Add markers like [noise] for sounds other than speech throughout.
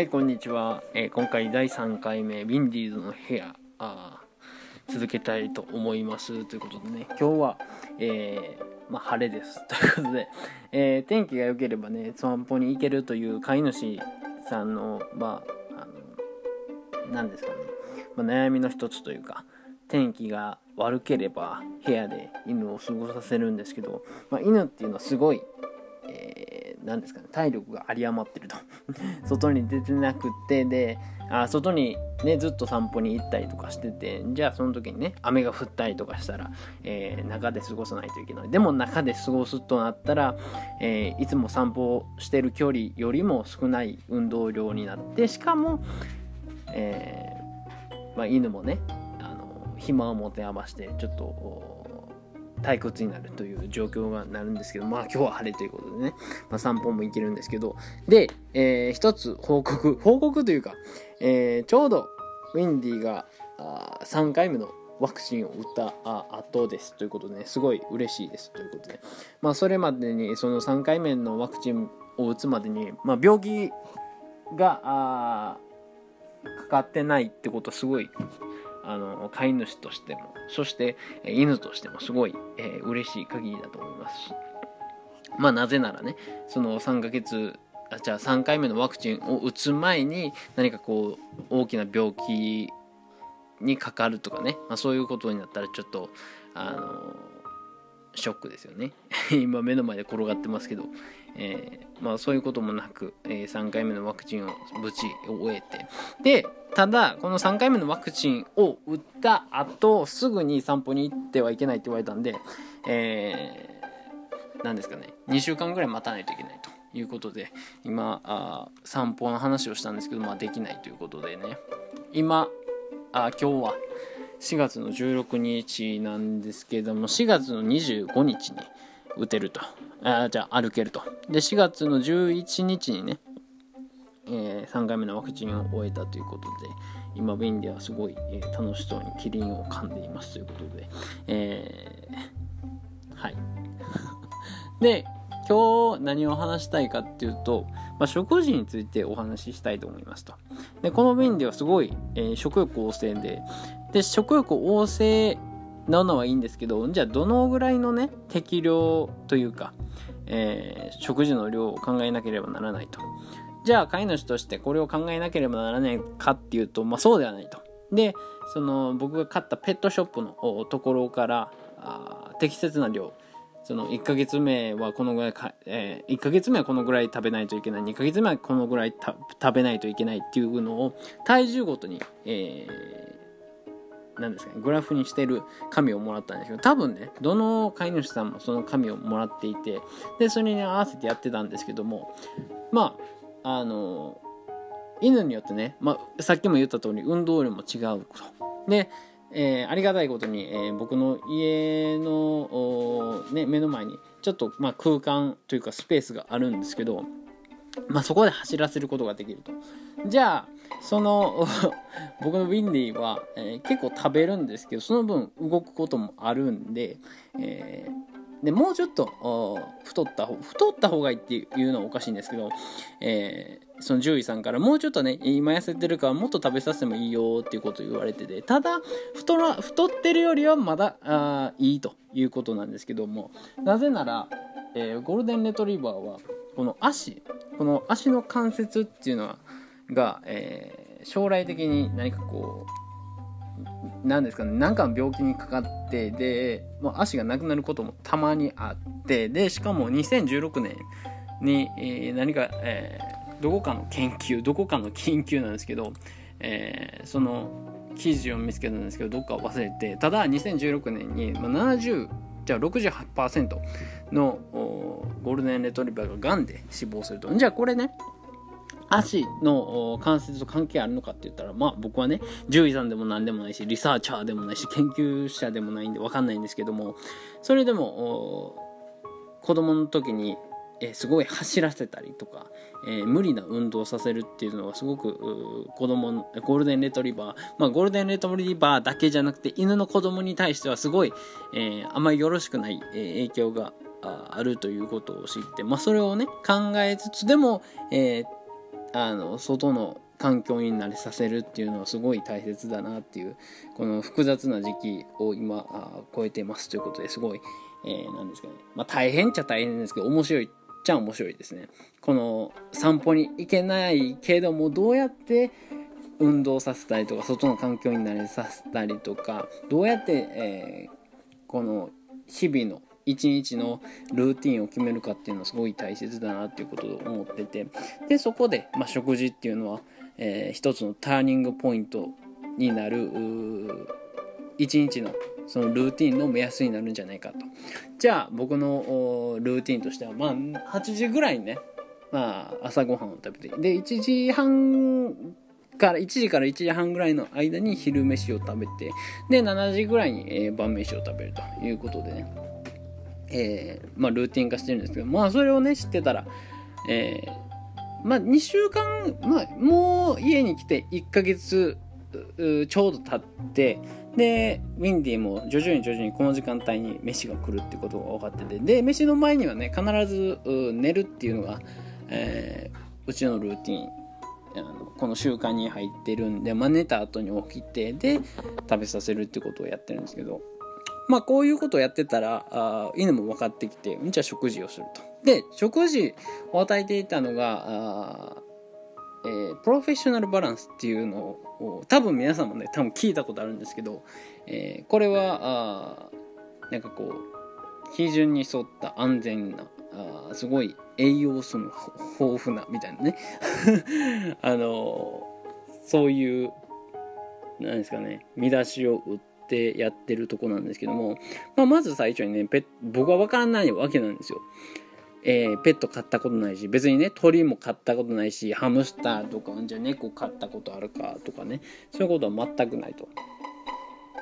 はい、こんにちは。えー今回第3回目、ウィンディーズの部屋、あ続けたいと思います。ということでね、今日は、えーまあ、晴れです。[laughs] ということで、えー天気が良ければね、散歩に行けるという飼い主さんの、まあ、あの、なんですかね、まあ、悩みの一つというか、天気が悪ければ部屋で犬を過ごさせるんですけど、まあ、犬っていうのはすごい、えーなんですかね体力が有り余ってると。[laughs] 外に出てなくってであ外にねずっと散歩に行ったりとかしててじゃあその時にね雨が降ったりとかしたら、えー中で過ごさないといけない。でも中で過ごすとなったら、えーいつも散歩してる距離よりも少ない運動量になってしかも、えーまあ、犬もねあの暇を持て余してちょっと退屈になるという状況がなるんですけどまあ今日は晴れということでね、まあ、散歩も行けるんですけど。で、えー一つ報告。報告というか、えーちょうどウィンディがあ3回目のワクチンを打ったあ後です。ということでねすごい嬉しいです。ということで。まあそれまでにその3回目のワクチンを打つまでに、まあ、病気がかかってないってことすごいあの飼い主としてもそして犬としてもすごい、えー嬉しい限りだと思います。しまあなぜならねその3ヶ月あじゃあ3回目のワクチンを打つ前に何かこう大きな病気にかかるとかね、まあ、そういうことになったらちょっとあのショックですよね。[laughs] 今目の前で転がってますけど、えーまあ、そういうこともなく、えー3回目のワクチンを無事終えて。でただこの3回目のワクチンを打った後すぐに散歩に行ってはいけないって言われたんで、えー、ですかね。2週間ぐらい待たないといけないということで今あ散歩の話をしたんですけど、まあ、できないということでね。今あ今日は4月の16日なんですけども4月の25日に打てると。あじゃあ歩けると。で4月の11日にね、えー3回目のワクチンを終えたということで今ウィンではすごい、えー楽しそうにキリンを噛んでいますということで、えーはい。[laughs] で今日何を話したいかっていうと、まあ、食事についてお話ししたいと思いますと。でこの便ではすごい、えー食欲旺盛でで食欲旺盛なのはいいんですけどじゃあどのぐらいのね適量というか、えー食事の量を考えなければならないと。じゃあ飼い主としてこれを考えなければならないかっていうと、まあ、そうではないと。でその僕が買ったペットショップのところからあ適切な量。その1ヶ月目はこのぐらいか、え1ヶ月目はこのぐらい食べないといけない。2ヶ月目はこのぐらいた食べないといけないっていうのを体重ごとに、えーなんですかねグラフにしてる紙をもらったんですけど多分ねどの飼い主さんもその紙をもらっていてでそれに合わせてやってたんですけどもまああの犬によってね、まあ、さっきも言った通り運動量も違うと。でえーありがたいことに、えー僕の家の、ね、目の前にちょっと、まあ、空間というかスペースがあるんですけど、まあ、そこで走らせることができると。じゃあその [laughs] 僕のウィンディは、えー結構食べるんですけどその分動くこともあるんで,、えーでもうちょっと太った方太った方がいいっていうのはおかしいんですけど、えーその獣医さんからもうちょっとね今痩せてるからもっと食べさせてもいいよっていうことを言われててただ太ら太ってるよりはまだあいいということなんですけどもなぜなら、えゴールデンレトリバーはこの足この足の関節っていうのはが、えー将来的に何かこうなんですかね何かの病気にかかってで、まあ、足がなくなることもたまにあってでしかも2016年に、えー何か、えーどこかの研究どこかの研究なんですけど、えーその記事を見つけたんですけどどっか忘れてただ2016年に、まあ、70じゃあ68%のおゴールデンレトリバーががんで死亡すると。じゃあこれね足の関節と関係あるのかって言ったらまあ僕はね獣医さんでも何でもないしリサーチャーでもないし研究者でもないんで分かんないんですけどもそれでも子供の時に、えすごい走らせたりとか、えー無理な運動をさせるっていうのはすごく子供のゴールデンレトリバー、まあ、ゴールデンレトリバーだけじゃなくて犬の子供に対してはすごい、えーあまりよろしくない、影響がああるということを知って、まあ、それをね考えつつでも、えーあの外の環境に慣れさせるっていうのはすごい大切だなっていうこの複雑な時期を今あ超えてますということですごい、えー、なんですかね、まあ、大変っちゃ大変ですけど面白いっちゃ面白いですね。この散歩に行けないけどもどうやって運動させたりとか外の環境に慣れさせたりとかどうやって、えー、この日々の一日のルーティンを決めるかっていうのはすごい大切だなっていうことを思ってて。でそこで、まあ、食事っていうのは、えー、一つのターニングポイントになる一日のそのルーティンの目安になるんじゃないかと。じゃあ僕のルーティンとしてはまあ8時ぐらいにねまあ朝ごはんを食べてで1時半から1時から1時半ぐらいの間に昼飯を食べてで7時ぐらいに、晩飯を食べるということでね。えー、まあ、ルーティン化してるんですけど、まあ、それをね、知ってたら、えー、まあ、2週間、まあ、もう家に来て1ヶ月ちょうど経って、で、ウィンディも徐々に徐々にこの時間帯に飯が来るってことが分かってて、で、飯の前にはね、必ず寝るっていうのが、えー、うちのルーティンあのこの習慣に入ってるんで、まあ、寝た後に起きてで食べさせるってことをやってるんですけど。まあこういうことをやってたらあ犬も分かってきてじゃあ食事をすると。で食事を与えていたのがあ、えー、プロフェッショナルバランスっていうのを多分皆さんもね多分聞いたことあるんですけど、えー、これはあなんかこう基準に沿った安全なあすごい栄養素の豊富なみたいなね [laughs] あのそういうなんですかね見出しを打ってってやってるとこなんですけども、まあ、まず最初にねペ僕は分からないわけなんですよ。えー、ペット飼ったことないし別にね鳥も飼ったことないしハムスターとかじゃあ猫飼ったことあるかとかねそういうことは全くないと。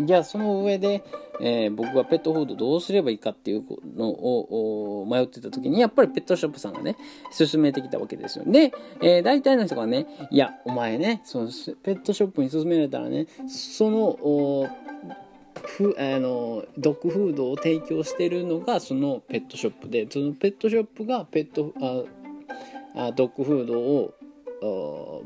じゃあその上で、えー、僕がペットフードどうすればいいかっていうのを迷ってた時にやっぱりペットショップさんがね勧めてきたわけですよで、えー、大体の人がねいやお前ねそのペットショップに勧められたらねそのふあのドッグフードを提供してるのがそのペットショップでそのペットショップがペットああドッグフードを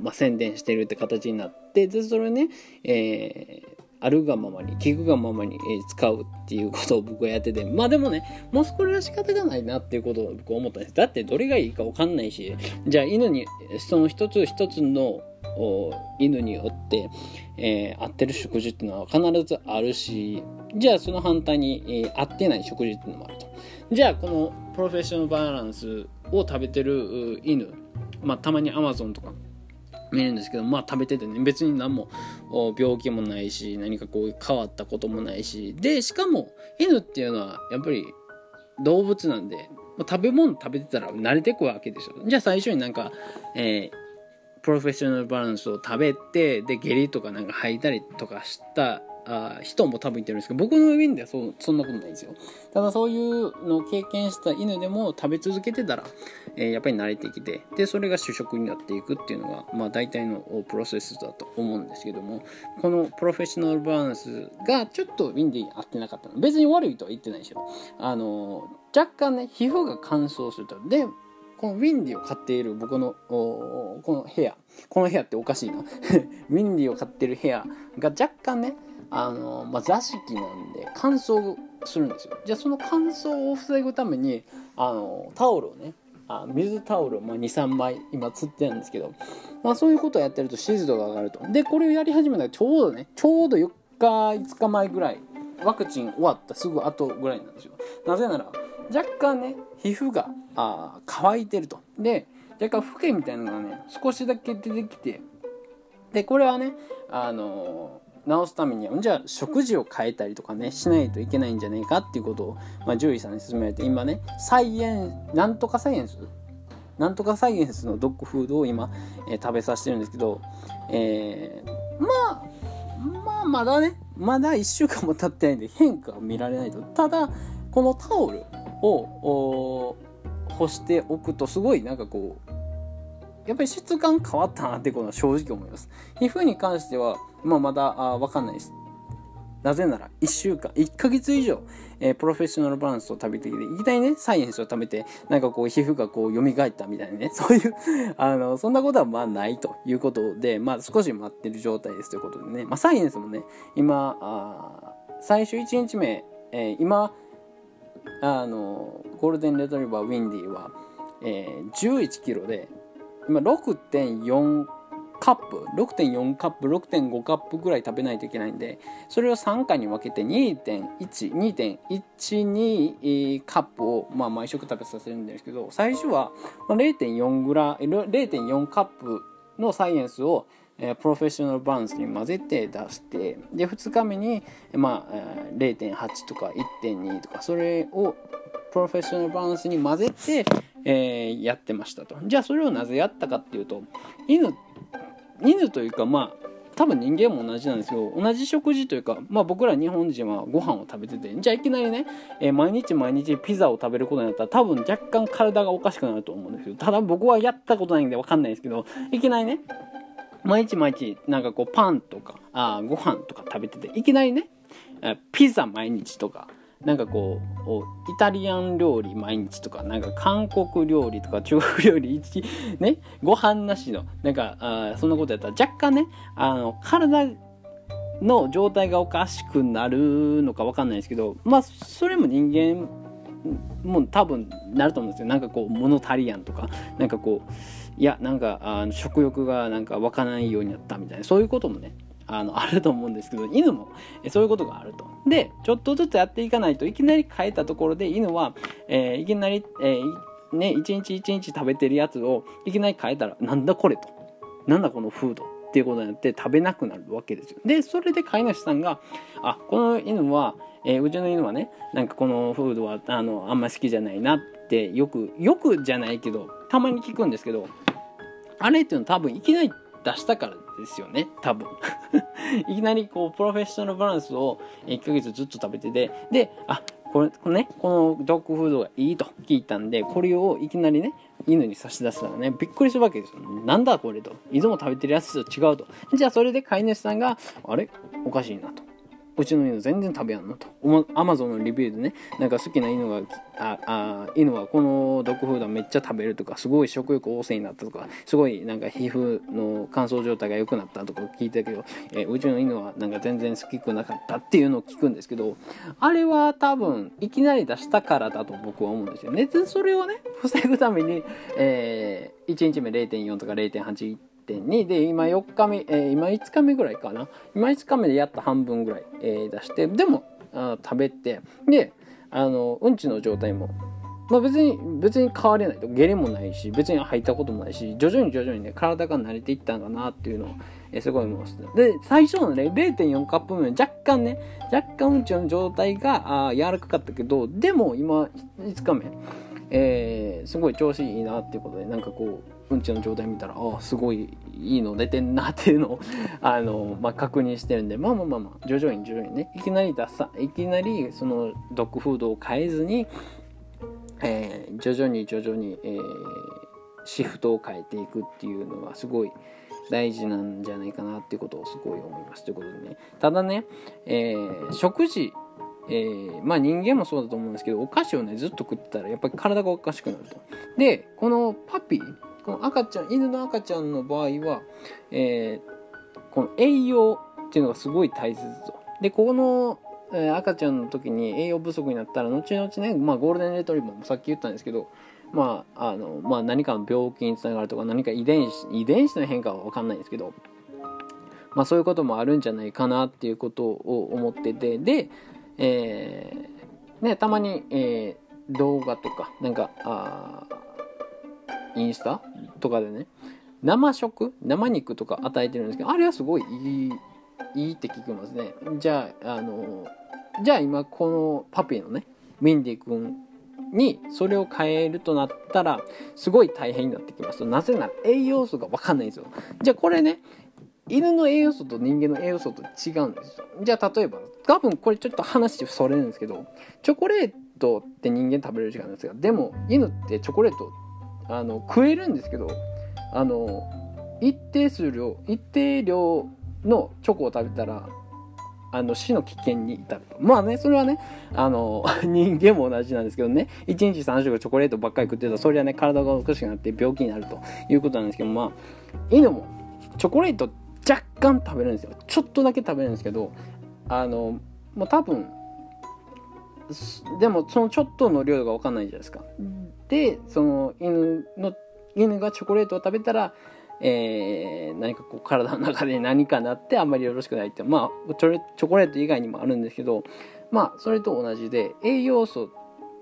まあ、宣伝してるって形になってでそれね、えー、あるがままに聞くがままに、え使うっていうことを僕はやっててまあでもねもうこれは仕方がないなっていうことを僕は思ったんです。だってどれがいいか分かんないしじゃあ犬にその一つ一つの犬によって、えー、合ってる食事っていうのは必ずあるしじゃあその反対に、えー、合ってない食事っていうのもあると。じゃあこのプロフェッショナルバランスを食べてる犬まあたまにアマゾンとか見るんですけどまあ食べててね別に何も病気もないし何かこう変わったこともないしでしかも犬っていうのはやっぱり動物なんで食べ物食べてたら慣れてくわけですよじゃあ最初になんか、えープロフェッショナルバランスを食べてで下痢とかなんか吐いたりとかしたあ人も多分いてるんですけど僕のウィンではそそんなことないんですよ。ただそういうのを経験した犬でも食べ続けてたら、えー、やっぱり慣れてきてでそれが主食になっていくっていうのが、まあ、大体のプロセスだと思うんですけどもこのプロフェッショナルバランスがちょっとウィンディに合ってなかったの。別に悪いとは言ってないですよ。あの若干ね皮膚が乾燥すると。でこのウィンディを飼っている僕のこの部屋。この部屋っておかしいな。[laughs] ウィンディを飼ってる部屋が若干ねあの、まあ、座敷なんで乾燥するんですよ。じゃあその乾燥を防ぐためにあのタオルをねあ水タオルを、23枚今釣ってるんですけど、まあ、そういうことをやってると湿度が上がると。でこれをやり始めたらちょうどねちょうど4日5日前ぐらい。ワクチン終わったすぐ後ぐらいなんですよ。なぜなら若干ね皮膚があ乾いてると。で若干フケみたいなのがね少しだけ出てきて。でこれはねあの治すためにはじゃあ食事を変えたりとかねしないといけないんじゃないかっていうことを、まあ、獣医さんに勧められて今ねサイエンなんとかサイエンス？なんとかサイエンスのドッグフードを今、えー、食べさせてるんですけど、えー、まあまあまだねまだ1週間も経ってないんで変化は見られないと。ただこのタオルを干しておくとすごいなんかこうやっぱり質感変わったなってことは正直思います。皮膚に関しては、まあ、まだあ分かんないです。なぜなら1週間1ヶ月以上、えー、プロフェッショナルバランスを食べてきていきなりねサイエンスを食べてなんかこう皮膚がこう蘇ったみたいなね [laughs] そういうあのそんなことはまあないということでまあ少し待ってる状態ですということでね、まあ、サイエンスもね今あ最終1日目、えー、今あのゴールデンレトリバーウィンディは、えー、11キロで今6.4カップ6.4カップ6.5カップぐらい食べないといけないんでそれを3回に分けて2.12.12カップを、まあ、毎食食べさせるんですけど最初は0.4ぐらい0.4カップのサイエンスをえプロフェッショナルバランスに混ぜて出してで2日目に、まあ、0.8とか1.2とかそれをプロフェッショナルバランスに混ぜて、えー、やってましたと。じゃあそれをなぜやったかっていうと犬犬というかまあ多分人間も同じなんですけど同じ食事というか、まあ、僕ら日本人はご飯を食べててじゃあいきなりね、えー、毎日毎日ピザを食べることになったら多分若干体がおかしくなると思うんですけどただ僕はやったことないんで分かんないですけどいきなりね毎日毎日なんかこうパンとかあご飯とか食べてていきなりねピザ毎日とかなんかこうイタリアン料理毎日とかなんか韓国料理とか中国料理一 [laughs] ねご飯なしのなんかあそんなことやったら若干ねあの体の状態がおかしくなるのか分かんないですけどまあそれも人間も多分なると思うんですよ。なんかこう物足りやんとかなんかこういやなんかあの食欲がなんか湧かないようになったみたいなそういうこともねあの [laughs] あると思うんですけど犬もそういうことがあると。でちょっとずつやっていかないといきなり変えたところで犬は、えー、いきなり、えー、ね、一日一日食べてるやつをいきなり変えたらなんだこれとなんだこのフードっていうことになって食べなくなるわけですよ。でそれで飼い主さんがあこの犬は、えー、うちの犬はねなんかこのフードはあのあんま好きじゃないなってよくよくじゃないけどたまに聞くんですけどあれっていうのは多分いきなり出したからですよね。多分。[laughs] いきなりこうプロフェッショナルバランスを1ヶ月ずっと食べてて。であこれこれねこのドッグフードがいいと聞いたんでこれをいきなりね犬に差し出したらねびっくりするわけですよ。なんだこれと。いつも食べてるやつと違うと。じゃあそれで飼い主さんがあれ？おかしいなと。うちの犬全然食べやんのと。アマゾンのレビューでね、なんか好きな犬が、あ、あ、犬はこのドッグフードめっちゃ食べるとか、すごい食欲旺盛になったとか、すごいなんか皮膚の乾燥状態が良くなったとか聞いたけど、えー、うちの犬はなんか全然好きくなかったっていうのを聞くんですけど、あれは多分、いきなり出したからだと僕は思うんですよね。で、それをね、防ぐために、えー、1日目0.4とか0.8 1.2で今4日目、えー、今5日目ぐらいかな。今5日目でやった半分ぐらい、えー、出してでもあ食べてであのうんちの状態もまあ別に別に変われないと。下痢もないし別に入ったこともないし徐々に徐々にね体が慣れていったんだなっていうのを、えー、すごい思います。で最初のね0.4カップ目若干ね若干うんちの状態があ柔らかかったけどでも今5日目えー、すごい調子いいなっていうことでなんかこううんちの状態見たらあすごいいいの出てんなっていうのを [laughs] あの、まあ、確認してるんでまあまあまあまあ徐々に徐々にね。いきなり出さいきなりそのドッグフードを変えずに、えー、徐々に徐々に、えー、シフトを変えていくっていうのはすごい大事なんじゃないかなっていうことをすごい思いますということでね。ただね、えー、食事えー、まあ人間もそうだと思うんですけどお菓子をねずっと食ってたらやっぱり体がおかしくなると。でこのパピーこの赤ちゃん犬の赤ちゃんの場合は、えー、この栄養っていうのがすごい大切と。でここの、えー、赤ちゃんの時に栄養不足になったら後々ね、まあ、ゴールデンレトリバーもさっき言ったんですけど、まああのまあ、何かの病気につながるとか何か遺伝子遺伝子の変化は分かんないんですけど、まあ、そういうこともあるんじゃないかなっていうことを思っててで、えーね、たまに、えー、動画とかなんかあインスタ？とかでね。生食？生肉とか与えてるんですけどあれはすごいいいいいって聞きますね。じゃああのじゃあ今このパピーのねウィンディ君にそれを変えるとなったらすごい大変になってきますと。なぜなら栄養素が分かんないんですよ。じゃあこれね犬の栄養素と人間の栄養素と違うんですよ。じゃあ例えば多分これちょっと話それるんですけどチョコレートって人間食べれる時間なんですがでも犬ってチョコレートあの食えるんですけどあの一定数量一定量のチョコを食べたらあの死の危険に至ると。まあねそれはねあの [laughs] 人間も同じなんですけどね。1日3食チョコレートばっかり食ってたらそれはね体がおかしくなって病気になると。いうことなんですけどまあ犬もチョコレート若干食べるんですよ。ちょっとだけ食べるんですけどあのもう多分でもそのちょっとの量が分かんないじゃないですか。でその犬の犬がチョコレートを食べたら、えー、何かこう体の中で何かなってあんまりよろしくないってまあチョコレート以外にもあるんですけどまあそれと同じで栄養素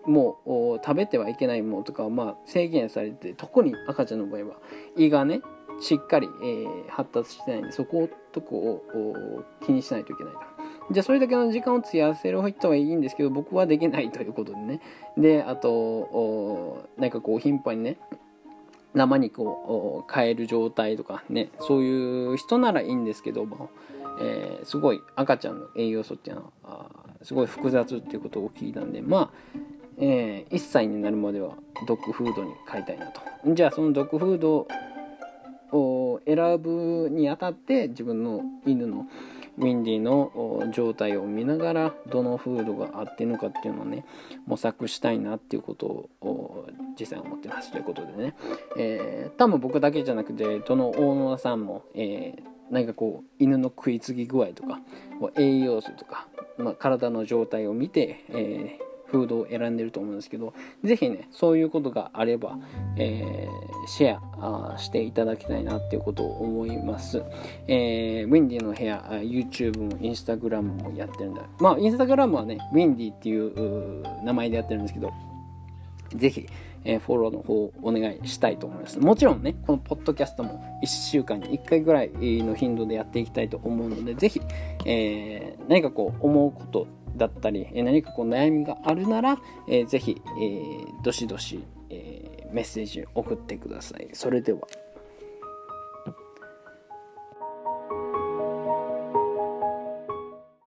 も食べてはいけないものとかはまあ制限されて特に赤ちゃんの場合は胃がねしっかり、えー、発達してないんでそことこを気にしないといけないと。じゃあそれだけの時間を費やせる人はいいんですけど僕はできないということでね。であとなんかこう頻繁にね生肉を変える状態とかねそういう人ならいいんですけども、えー、すごい赤ちゃんの栄養素っていうのはすごい複雑っていうことを聞いたんでまあ、えー、1歳になるまではドッグフードに変えたいなと。じゃあそのドッグフードを選ぶにあたって自分の犬のウィンディの状態を見ながらどのフードが合ってるのかっていうのをね模索したいなっていうことを実際思ってます。ということでね、えー、多分僕だけじゃなくてどの大野さんも、えー、何かこう犬の食いつぎ具合とか栄養素とか、まあ、体の状態を見て、えーフードを選んでると思うんですけど、ぜひね、そういうことがあれば、えー、シェアしていただきたいなっていうことを思います。えー、ウィンディの部屋、YouTube も Instagram もやってるんだ。まあ、Instagram はね、ウィンディっていう名前でやってるんですけど、ぜひ、えー、フォローの方をお願いしたいと思います。もちろんね、このポッドキャストも1週間に1回ぐらいの頻度でやっていきたいと思うので、ぜひ、えー、何かこう思うことだったり、え何かこう悩みがあるなら、えー、ぜひ、えー、どしどし、えー、メッセージ送ってください。それでは。